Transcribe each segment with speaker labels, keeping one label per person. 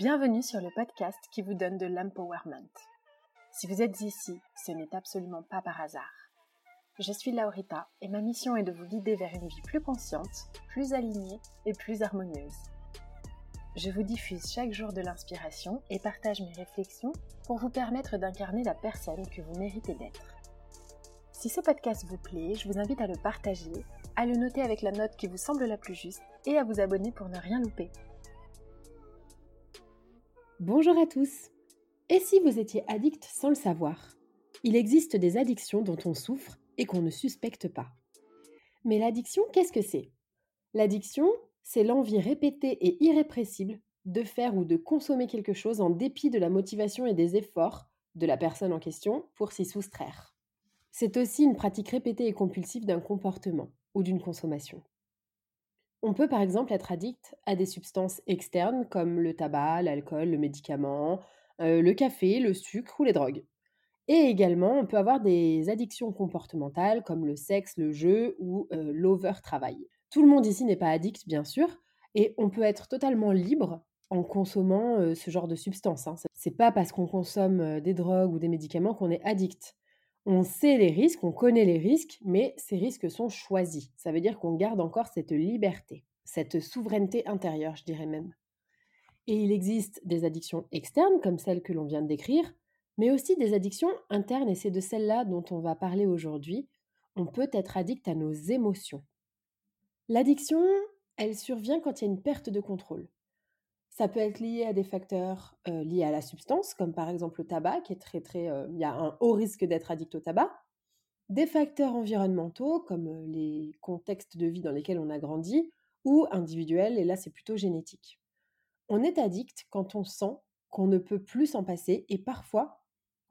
Speaker 1: Bienvenue sur le podcast qui vous donne de l'empowerment. Si vous êtes ici, ce n'est absolument pas par hasard. Je suis Laurita et ma mission est de vous guider vers une vie plus consciente, plus alignée et plus harmonieuse. Je vous diffuse chaque jour de l'inspiration et partage mes réflexions pour vous permettre d'incarner la personne que vous méritez d'être. Si ce podcast vous plaît, je vous invite à le partager, à le noter avec la note qui vous semble la plus juste et à vous abonner pour ne rien louper.
Speaker 2: Bonjour à tous. Et si vous étiez addict sans le savoir? Il existe des addictions dont on souffre et qu'on ne suspecte pas. Mais l'addiction, qu'est-ce que c'est? L'addiction, c'est l'envie répétée et irrépressible de faire ou de consommer quelque chose en dépit de la motivation et des efforts de la personne en question pour s'y soustraire. C'est aussi une pratique répétée et compulsive d'un comportement ou d'une consommation. On peut par exemple être addict à des substances externes comme le tabac, l'alcool, le médicament, euh, le café, le sucre ou les drogues. Et également, on peut avoir des addictions comportementales comme le sexe, le jeu ou euh, l'over-travail. Tout le monde ici n'est pas addict, bien sûr, et on peut être totalement libre en consommant euh, ce genre de substances. Hein. C'est pas parce qu'on consomme des drogues ou des médicaments qu'on est addict. On sait les risques, on connaît les risques, mais ces risques sont choisis. Ça veut dire qu'on garde encore cette liberté, cette souveraineté intérieure, je dirais même. Et il existe des addictions externes, comme celles que l'on vient de décrire, mais aussi des addictions internes, et c'est de celles-là dont on va parler aujourd'hui. On peut être addict à nos émotions. L'addiction, elle survient quand il y a une perte de contrôle. Ça peut être lié à des facteurs euh, liés à la substance, comme par exemple le tabac, qui est très très... euh, Il y a un haut risque d'être addict au tabac. Des facteurs environnementaux, comme euh, les contextes de vie dans lesquels on a grandi, ou individuels, et là c'est plutôt génétique. On est addict quand on sent qu'on ne peut plus s'en passer, et parfois,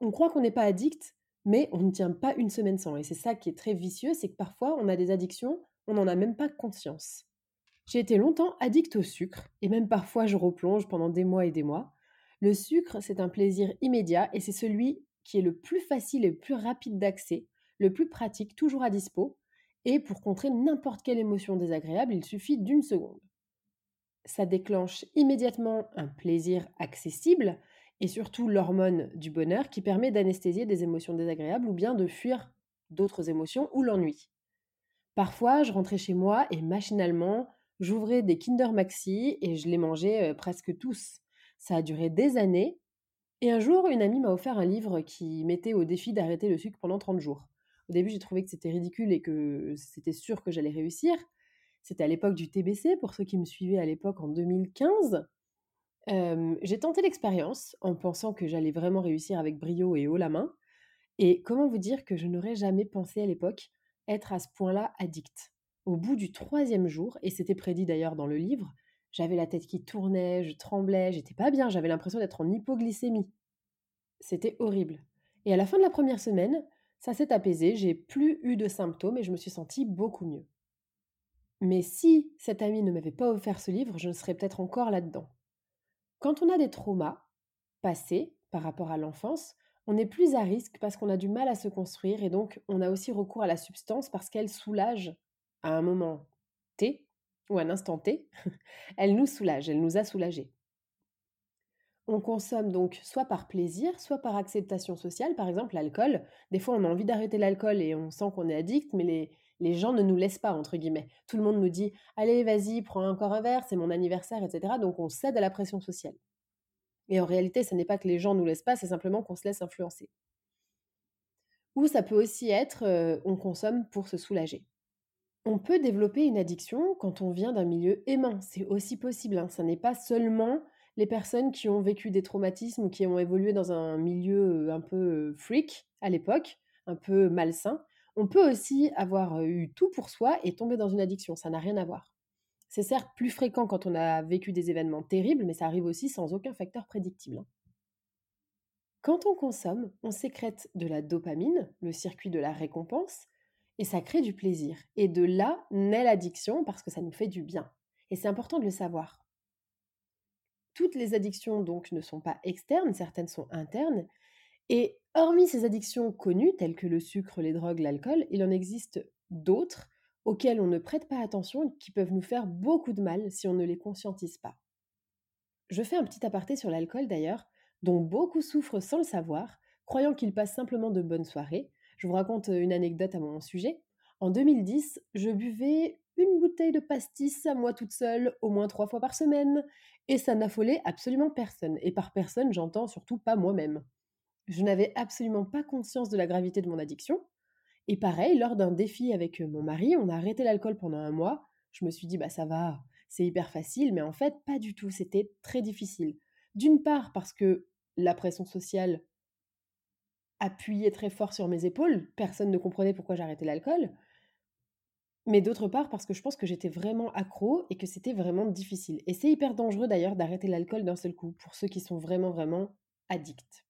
Speaker 2: on croit qu'on n'est pas addict, mais on ne tient pas une semaine sans. Et c'est ça qui est très vicieux, c'est que parfois on a des addictions, on n'en a même pas conscience. J'ai été longtemps addict au sucre, et même parfois je replonge pendant des mois et des mois. Le sucre, c'est un plaisir immédiat, et c'est celui qui est le plus facile et le plus rapide d'accès, le plus pratique, toujours à dispo, et pour contrer n'importe quelle émotion désagréable, il suffit d'une seconde. Ça déclenche immédiatement un plaisir accessible, et surtout l'hormone du bonheur qui permet d'anesthésier des émotions désagréables ou bien de fuir d'autres émotions ou l'ennui. Parfois, je rentrais chez moi et machinalement, j'ouvrais des Kinder Maxi et je les mangeais presque tous. Ça a duré des années. Et un jour, une amie m'a offert un livre qui mettait au défi d'arrêter le sucre pendant 30 jours. Au début, j'ai trouvé que c'était ridicule et que c'était sûr que j'allais réussir. C'était à l'époque du TBC, pour ceux qui me suivaient à l'époque en 2015. Euh, j'ai tenté l'expérience en pensant que j'allais vraiment réussir avec brio et haut la main. Et comment vous dire que je n'aurais jamais pensé à l'époque être à ce point-là addict? Au bout du troisième jour, et c'était prédit d'ailleurs dans le livre, j'avais la tête qui tournait, je tremblais, j'étais pas bien, j'avais l'impression d'être en hypoglycémie. C'était horrible. Et à la fin de la première semaine, ça s'est apaisé, j'ai plus eu de symptômes et je me suis sentie beaucoup mieux. Mais si cet ami ne m'avait pas offert ce livre, je ne serais peut-être encore là-dedans. Quand on a des traumas passés par rapport à l'enfance, on est plus à risque parce qu'on a du mal à se construire et donc on a aussi recours à la substance parce qu'elle soulage à un moment T ou à un instant T, elle nous soulage, elle nous a soulagés. On consomme donc soit par plaisir, soit par acceptation sociale, par exemple l'alcool. Des fois, on a envie d'arrêter l'alcool et on sent qu'on est addict, mais les, gens ne nous laissent pas, entre guillemets. Tout le monde nous dit Allez, vas-y, prends encore un verre, c'est mon anniversaire, etc. Donc on cède à la pression sociale. Et en réalité, ce n'est pas que les gens nous laissent pas, c'est simplement qu'on se laisse influencer. Ou ça peut aussi être euh, on consomme pour se soulager. On peut développer une addiction quand on vient d'un milieu aimant, c'est aussi possible. Hein. Ça n'est pas seulement les personnes qui ont vécu des traumatismes ou qui ont évolué dans un milieu un peu freak à l'époque, un peu malsain. On peut aussi avoir eu tout pour soi et tomber dans une addiction, ça n'a rien à voir. C'est certes plus fréquent quand on a vécu des événements terribles, mais ça arrive aussi sans aucun facteur prédictible. Hein. Quand on consomme, on sécrète de la dopamine, le circuit de la récompense, et ça crée du plaisir. Et de là naît l'addiction parce que ça nous fait du bien. Et c'est important de le savoir. Toutes les addictions donc ne sont pas externes, certaines sont internes. Et hormis ces addictions connues, telles que le sucre, les drogues, l'alcool, il en existe d'autres auxquelles on ne prête pas attention et qui peuvent nous faire beaucoup de mal si on ne les conscientise pas. Je fais un petit aparté sur l'alcool d'ailleurs, dont beaucoup souffrent sans le savoir, croyant qu'ils passent simplement de bonnes soirées. Je vous raconte une anecdote à mon sujet. En 2010, je buvais une bouteille de pastis à moi toute seule, au moins trois fois par semaine, et ça n'affolait absolument personne. Et par personne, j'entends surtout pas moi-même. Je n'avais absolument pas conscience de la gravité de mon addiction. Et pareil, lors d'un défi avec mon mari, on a arrêté l'alcool pendant un mois. Je me suis dit, bah ça va, c'est hyper facile, mais en fait, pas du tout, c'était très difficile. D'une part, parce que la pression sociale appuyait très fort sur mes épaules, personne ne comprenait pourquoi j'arrêtais l'alcool. Mais d'autre part, parce que je pense que j'étais vraiment accro et que c'était vraiment difficile. Et c'est hyper dangereux d'ailleurs d'arrêter l'alcool d'un seul coup, pour ceux qui sont vraiment, vraiment addicts.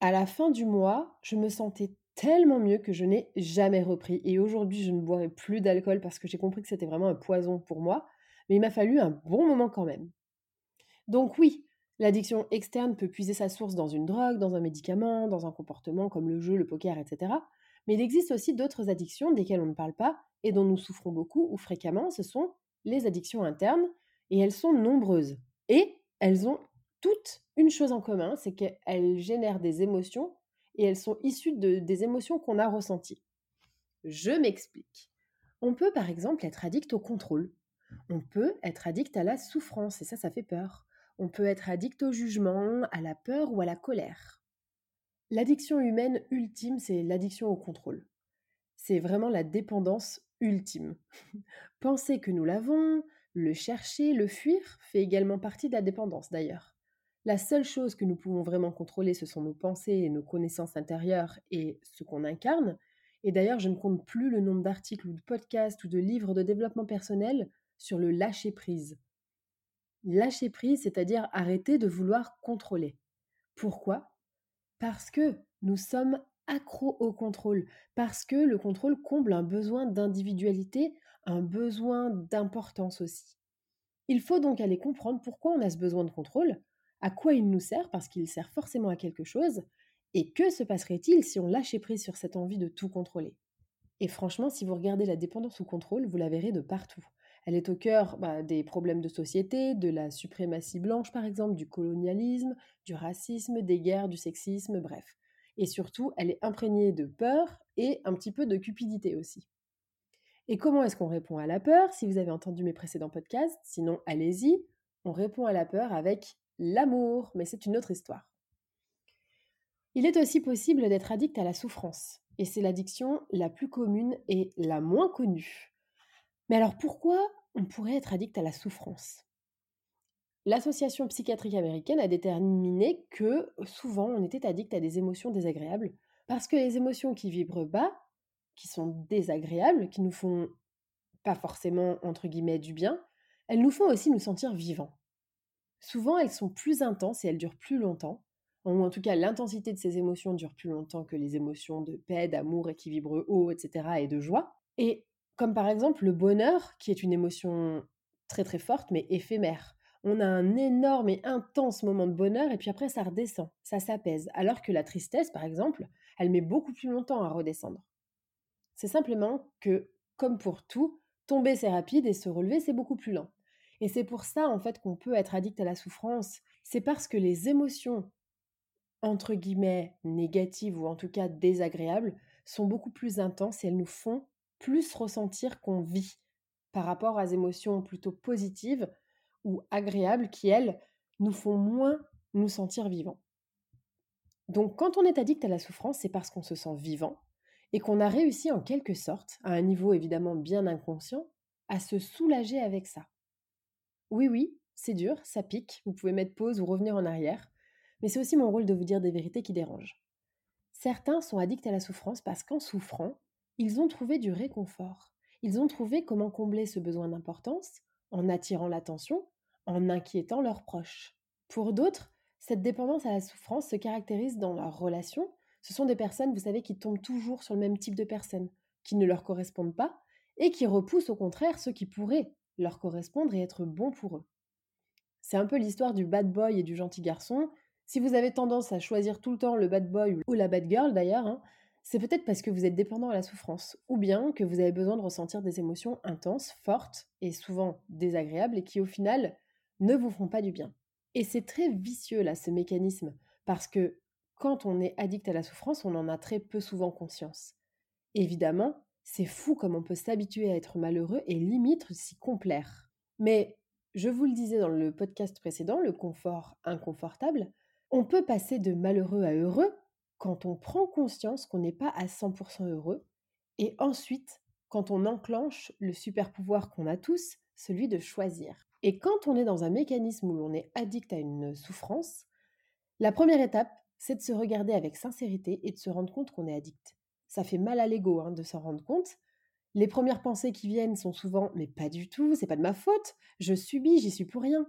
Speaker 2: À la fin du mois, je me sentais tellement mieux que je n'ai jamais repris. Et aujourd'hui, je ne boirai plus d'alcool parce que j'ai compris que c'était vraiment un poison pour moi. Mais il m'a fallu un bon moment quand même. Donc oui, l'addiction externe peut puiser sa source dans une drogue, dans un médicament, dans un comportement comme le jeu, le poker, etc. Mais il existe aussi d'autres addictions desquelles on ne parle pas et dont nous souffrons beaucoup ou fréquemment, ce sont les addictions internes, et elles sont nombreuses. Et elles ont toutes une chose en commun, c'est qu'elles génèrent des émotions, et elles sont issues de, des émotions qu'on a ressenties. Je m'explique. On peut par exemple être addict au contrôle. On peut être addict à la souffrance, et ça, ça fait peur. On peut être addict au jugement, à la peur ou à la colère. L'addiction humaine ultime, c'est l'addiction au contrôle. C'est vraiment la dépendance ultime. Penser que nous l'avons, le chercher, le fuir, fait également partie de la dépendance d'ailleurs. La seule chose que nous pouvons vraiment contrôler, ce sont nos pensées et nos connaissances intérieures et ce qu'on incarne. Et d'ailleurs, je ne compte plus le nombre d'articles ou de podcasts ou de livres de développement personnel sur le lâcher prise. Lâcher prise, c'est-à-dire arrêter de vouloir contrôler. Pourquoi? Parce que nous sommes accro au contrôle, parce que le contrôle comble un besoin d'individualité, un besoin d'importance aussi. Il faut donc aller comprendre pourquoi on a ce besoin de contrôle, à quoi il nous sert, parce qu'il sert forcément à quelque chose, et que se passerait-il si on lâchait prise sur cette envie de tout contrôler? Et franchement, si vous regardez la dépendance au contrôle, vous la verrez de partout. Elle est au cœur bah, des problèmes de société, de la suprématie blanche par exemple, du colonialisme, du racisme, des guerres, du sexisme, bref et surtout, elle est imprégnée de peur et un petit peu de cupidité aussi. Et comment est-ce qu'on répond à la peur? Si vous avez entendu mes précédents podcasts, sinon allez-y, on répond à la peur avec l'amour, mais c'est une autre histoire. Il est aussi possible d'être addict à la souffrance, et c'est l'addiction la plus commune et la moins connue. Mais alors pourquoi on pourrait être addict à la souffrance? L'Association psychiatrique américaine a déterminé que souvent on était addict à des émotions désagréables parce que les émotions qui vibrent bas, qui sont désagréables, qui nous font pas forcément du bien, elles nous font aussi nous sentir vivants. Souvent, elles sont plus intenses et elles durent plus longtemps, ou en tout cas l'intensité de ces émotions dure plus longtemps que les émotions de paix, d'amour et qui vibrent haut, etc. et de joie. Comme par exemple le bonheur, qui est une émotion très très forte mais éphémère. On a un énorme et intense moment de bonheur et puis après ça redescend, ça s'apaise. Alors que la tristesse, par exemple, elle met beaucoup plus longtemps à redescendre. C'est simplement que, comme pour tout, tomber c'est rapide et se relever c'est beaucoup plus lent. Et c'est pour ça en fait qu'on peut être addict à la souffrance. C'est parce que les émotions entre guillemets négatives ou en tout cas désagréables sont beaucoup plus intenses et elles nous font plus ressentir qu'on vit par rapport aux émotions plutôt positives ou agréables qui, elles, nous font moins nous sentir vivants. Donc quand on est addict à la souffrance, c'est parce qu'on se sent vivant et qu'on a réussi en quelque sorte, à un niveau évidemment bien inconscient, à se soulager avec ça. Oui, oui, c'est dur, ça pique, vous pouvez mettre pause ou revenir en arrière, mais c'est aussi mon rôle de vous dire des vérités qui dérangent. Certains sont addicts à la souffrance parce qu'en souffrant, ils ont trouvé du réconfort. Ils ont trouvé comment combler ce besoin d'importance en attirant l'attention, en inquiétant leurs proches. Pour d'autres, cette dépendance à la souffrance se caractérise dans leurs relations. Ce sont des personnes, vous savez, qui tombent toujours sur le même type de personnes, qui ne leur correspondent pas, et qui repoussent au contraire ceux qui pourraient leur correspondre et être bons pour eux. C'est un peu l'histoire du bad boy et du gentil garçon. Si vous avez tendance à choisir tout le temps le bad boy ou la bad girl d'ailleurs, hein, c'est peut-être parce que vous êtes dépendant à la souffrance, ou bien que vous avez besoin de ressentir des émotions intenses, fortes et souvent désagréables et qui au final ne vous font pas du bien. Et c'est très vicieux là ce mécanisme, parce que quand on est addict à la souffrance, on en a très peu souvent conscience. Évidemment, c'est fou comme on peut s'habituer à être malheureux et limite s'y complaire. Mais je vous le disais dans le podcast précédent, le confort inconfortable, on peut passer de malheureux à heureux quand on prend conscience qu'on n'est pas à 100% heureux et ensuite quand on enclenche le super pouvoir qu'on a tous, celui de choisir. Et quand on est dans un mécanisme où l'on est addict à une souffrance, la première étape, c'est de se regarder avec sincérité et de se rendre compte qu'on est addict. Ça fait mal à l'ego hein, de s'en rendre compte. Les premières pensées qui viennent sont souvent mais pas du tout, c'est pas de ma faute, je subis, j'y suis pour rien.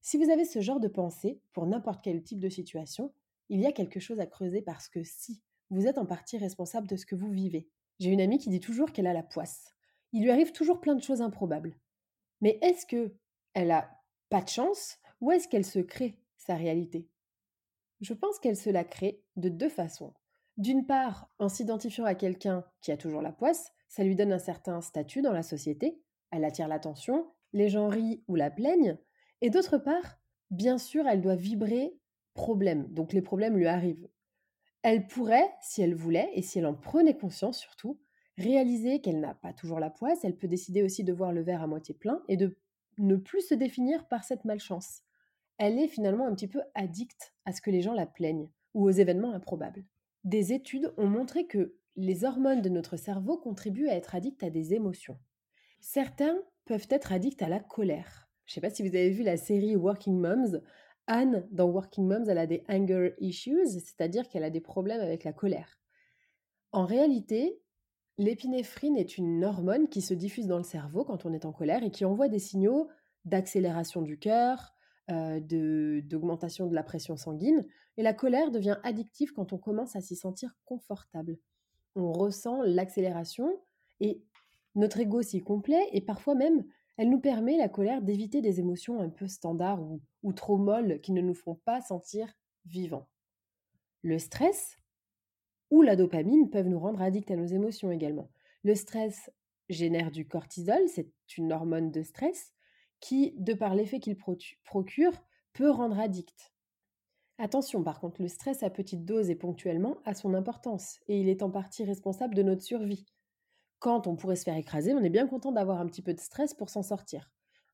Speaker 2: Si vous avez ce genre de pensée, pour n'importe quel type de situation, il y a quelque chose à creuser parce que si, vous êtes en partie responsable de ce que vous vivez. J'ai une amie qui dit toujours qu'elle a la poisse. Il lui arrive toujours plein de choses improbables. Mais est-ce que elle a pas de chance ou est-ce qu'elle se crée sa réalité? Je pense qu'elle se la crée de deux façons. D'une part, en s'identifiant à quelqu'un qui a toujours la poisse, ça lui donne un certain statut dans la société, elle attire l'attention, les gens rient ou la plaignent, et d'autre part, bien sûr, elle doit vibrer problème, donc les problèmes lui arrivent. Elle pourrait, si elle voulait, et si elle en prenait conscience surtout, réaliser qu'elle n'a pas toujours la poisse, elle peut décider aussi de voir le verre à moitié plein et de ne plus se définir par cette malchance. Elle est finalement un petit peu addicte à ce que les gens la plaignent ou aux événements improbables. Des études ont montré que les hormones de notre cerveau contribuent à être addicts à des émotions. Certains peuvent être addicts à la colère. Je ne sais pas si vous avez vu la série Working Moms. Anne, dans Working Moms, elle a des anger issues, c'est-à-dire qu'elle a des problèmes avec la colère. En réalité, l'épinéphrine est une hormone qui se diffuse dans le cerveau quand on est en colère et qui envoie des signaux d'accélération du cœur, euh, d'augmentation de la pression sanguine. Et la colère devient addictive quand on commence à s'y sentir confortable. On ressent l'accélération et notre ego s'y complaît et parfois même elle nous permet, la colère, d'éviter des émotions un peu standards ou, trop molles qui ne nous font pas sentir vivants. Le stress ou la dopamine peuvent nous rendre addicts à nos émotions également. Le stress génère du cortisol, c'est une hormone de stress qui, de par l'effet qu'il procure, peut rendre addict. Attention, par contre, le stress à petite dose et ponctuellement a son importance et il est en partie responsable de notre survie quand on pourrait se faire écraser, on est bien content d'avoir un petit peu de stress pour s'en sortir.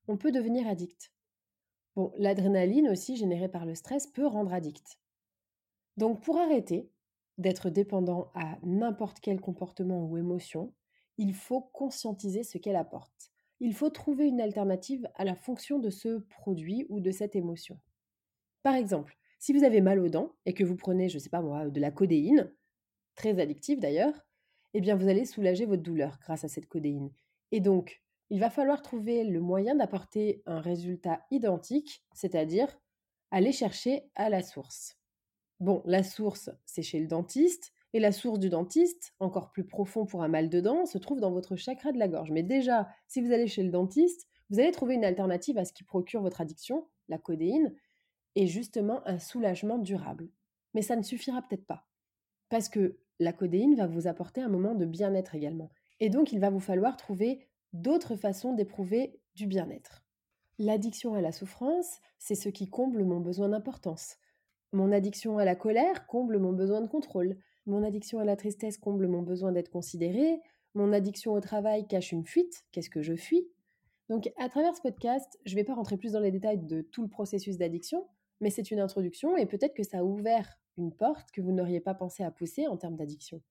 Speaker 2: On peut devenir addict. Bon, l'adrénaline aussi générée par le stress peut rendre addict. Donc pour arrêter d'être dépendant à n'importe quel comportement ou émotion, il faut conscientiser ce qu'elle apporte. Il faut trouver une alternative à la fonction de ce produit ou de cette émotion. Par exemple, si vous avez mal aux dents et que vous prenez, je ne sais pas moi, de la codéine, très addictive d'ailleurs, eh bien vous allez soulager votre douleur grâce à cette codéine. Et donc, il va falloir trouver le moyen d'apporter un résultat identique, c'est-à-dire aller chercher à la source. Bon, la source, c'est chez le dentiste, Et la source du dentiste, encore plus profond pour un mal de dents, se trouve dans votre chakra de la gorge. Mais déjà, si vous allez chez le dentiste, vous allez trouver une alternative à ce qui procure votre addiction, la codéine, et justement un soulagement durable. Mais ça ne suffira peut-être pas. Parce que la codéine va vous apporter un moment de bien-être également. Et donc, il va vous falloir trouver d'autres façons d'éprouver du bien-être. L'addiction à la souffrance, c'est ce qui comble mon besoin d'importance. Mon addiction à la colère comble mon besoin de contrôle. Mon addiction à la tristesse comble mon besoin d'être considéré. Mon addiction au travail cache une fuite. Qu'est-ce que je fuis? Donc, à travers ce podcast, je ne vais pas rentrer plus dans les détails de tout le processus d'addiction, mais c'est une introduction et peut-être que ça a ouvert une porte que vous n'auriez pas pensé à pousser en termes d'addiction.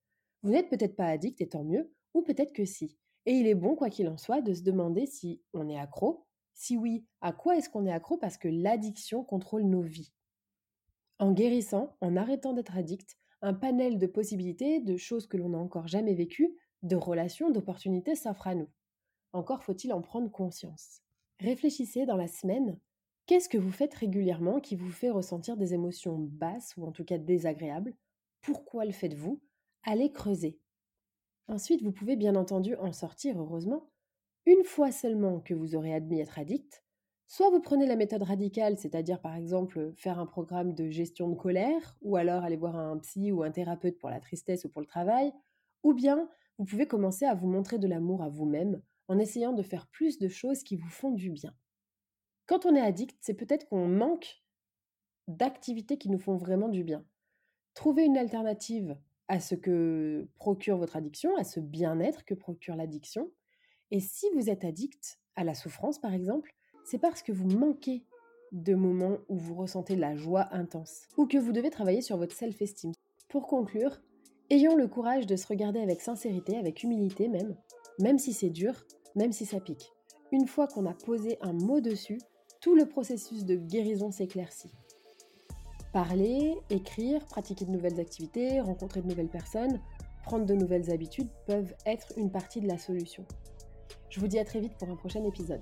Speaker 2: Vous n'êtes peut-être pas addict et tant mieux, ou peut-être que si. Et il est bon, quoi qu'il en soit, de se demander si on est accro. Si oui, à quoi est-ce qu'on est accro Parce que l'addiction contrôle nos vies? En guérissant, en arrêtant d'être addict, un panel de possibilités, de choses que l'on n'a encore jamais vécues, de relations, d'opportunités s'offre à nous. Encore faut-il en prendre conscience. Réfléchissez dans la semaine Qu'est-ce que vous faites régulièrement qui vous fait ressentir des émotions basses ou en tout cas désagréables? Pourquoi le faites-vous? Allez creuser. Ensuite, vous pouvez bien entendu en sortir, heureusement, une fois seulement que vous aurez admis être addict. Soit vous prenez la méthode radicale, c'est-à-dire par exemple faire un programme de gestion de colère, ou alors aller voir un psy ou un thérapeute pour la tristesse ou pour le travail, ou bien vous pouvez commencer à vous montrer de l'amour à vous-même en essayant de faire plus de choses qui vous font du bien. Quand on est addict, c'est peut-être qu'on manque d'activités qui nous font vraiment du bien. Trouvez une alternative à ce que procure votre addiction, à ce bien-être que procure l'addiction. Et si vous êtes addict à la souffrance, par exemple, c'est parce que vous manquez de moments où vous ressentez la joie intense ou que vous devez travailler sur votre self-esteem. Pour conclure, ayons le courage de se regarder avec sincérité, avec humilité même, même si c'est dur, même si ça pique. Une fois qu'on a posé un mot dessus, tout le processus de guérison s'éclaircit. Parler, écrire, pratiquer de nouvelles activités, rencontrer de nouvelles personnes, prendre de nouvelles habitudes peuvent être une partie de la solution. Je vous dis à très vite pour un prochain épisode.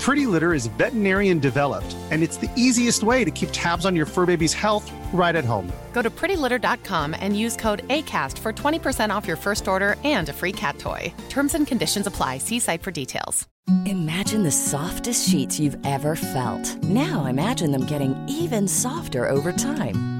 Speaker 3: Pretty Litter is veterinarian developed, and it's the easiest way to keep tabs on your fur baby's health right at home.
Speaker 4: Go to prettylitter.com and use code ACAST for 20% off your first order and a free cat toy. Terms and conditions apply. See site for details.
Speaker 5: Imagine the softest sheets you've ever felt. Now imagine them getting even softer over time.